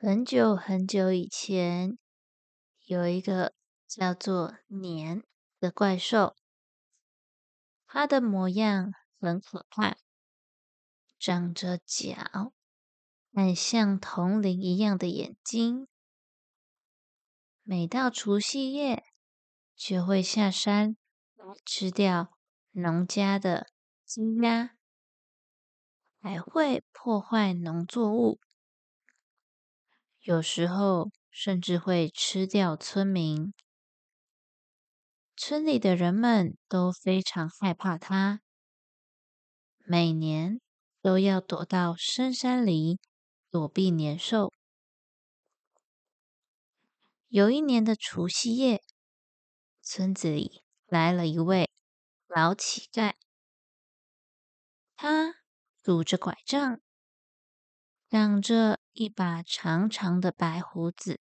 很久很久以前，有一个叫做年的怪兽，它的模样很可怕，长着角，很像铜铃一样的眼睛。每到除夕夜，就会下山吃掉农家的鸡鸭，还会破坏农作物。有时候甚至会吃掉村民，村里的人们都非常害怕它，每年都要躲到深山里躲避年兽。有一年的除夕夜，村子里来了一位老乞丐，他拄着拐杖。长着一把长长的白胡子，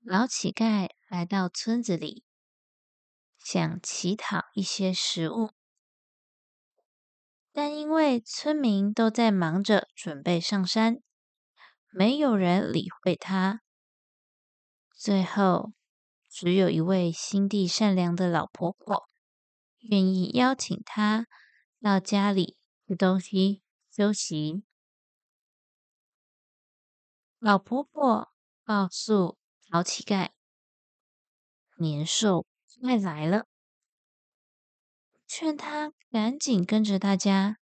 老乞丐来到村子里，想乞讨一些食物，但因为村民都在忙着准备上山，没有人理会他。最后，只有一位心地善良的老婆婆愿意邀请他到家里吃东西。休息。老婆婆告诉老乞丐：“年兽快来了，劝他赶紧跟着大家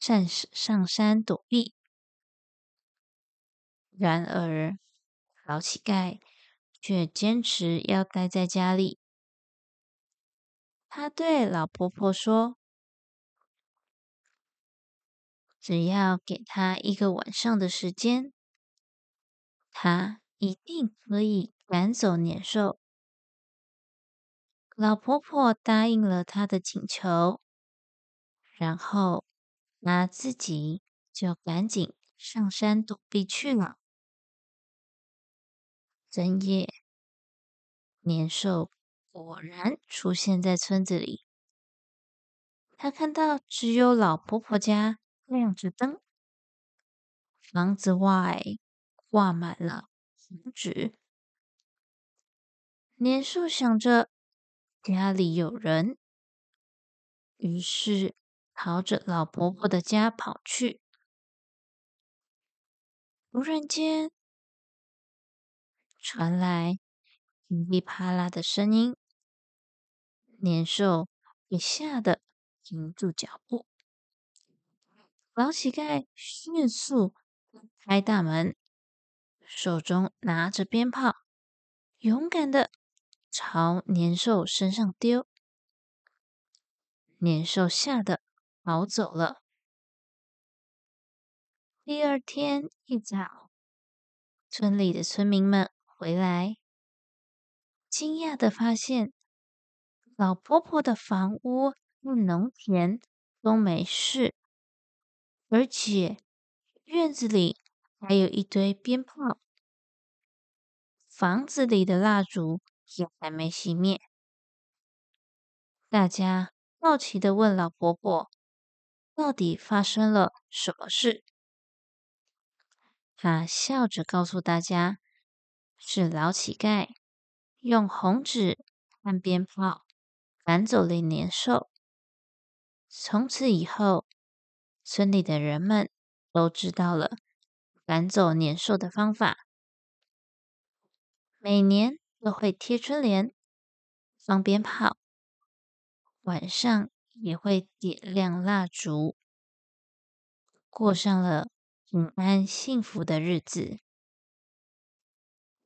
暂时上山躲避。”然而，老乞丐却坚持要待在家里。他对老婆婆说。只要给他一个晚上的时间，他一定可以赶走年兽。老婆婆答应了他的请求，然后他自己就赶紧上山躲避去了。深夜，年兽果然出现在村子里，他看到只有老婆婆家。亮着灯，房子外挂满了红纸。年兽想着家里有人，于是朝着老婆婆的家跑去。突然间，传来噼里啪啦的声音，年兽被吓得停住脚步。老乞丐迅速开大门，手中拿着鞭炮，勇敢的朝年兽身上丢。年兽吓得逃走了。第二天一早，村里的村民们回来，惊讶的发现，老婆婆的房屋和农田都没事。而且院子里还有一堆鞭炮，房子里的蜡烛也还没熄灭。大家好奇的问老婆婆：“到底发生了什么事？”她笑着告诉大家：“是老乞丐用红纸和鞭炮赶走了年兽。从此以后。”村里的人们都知道了赶走年兽的方法，每年都会贴春联、放鞭炮，晚上也会点亮蜡烛，过上了平安幸福的日子。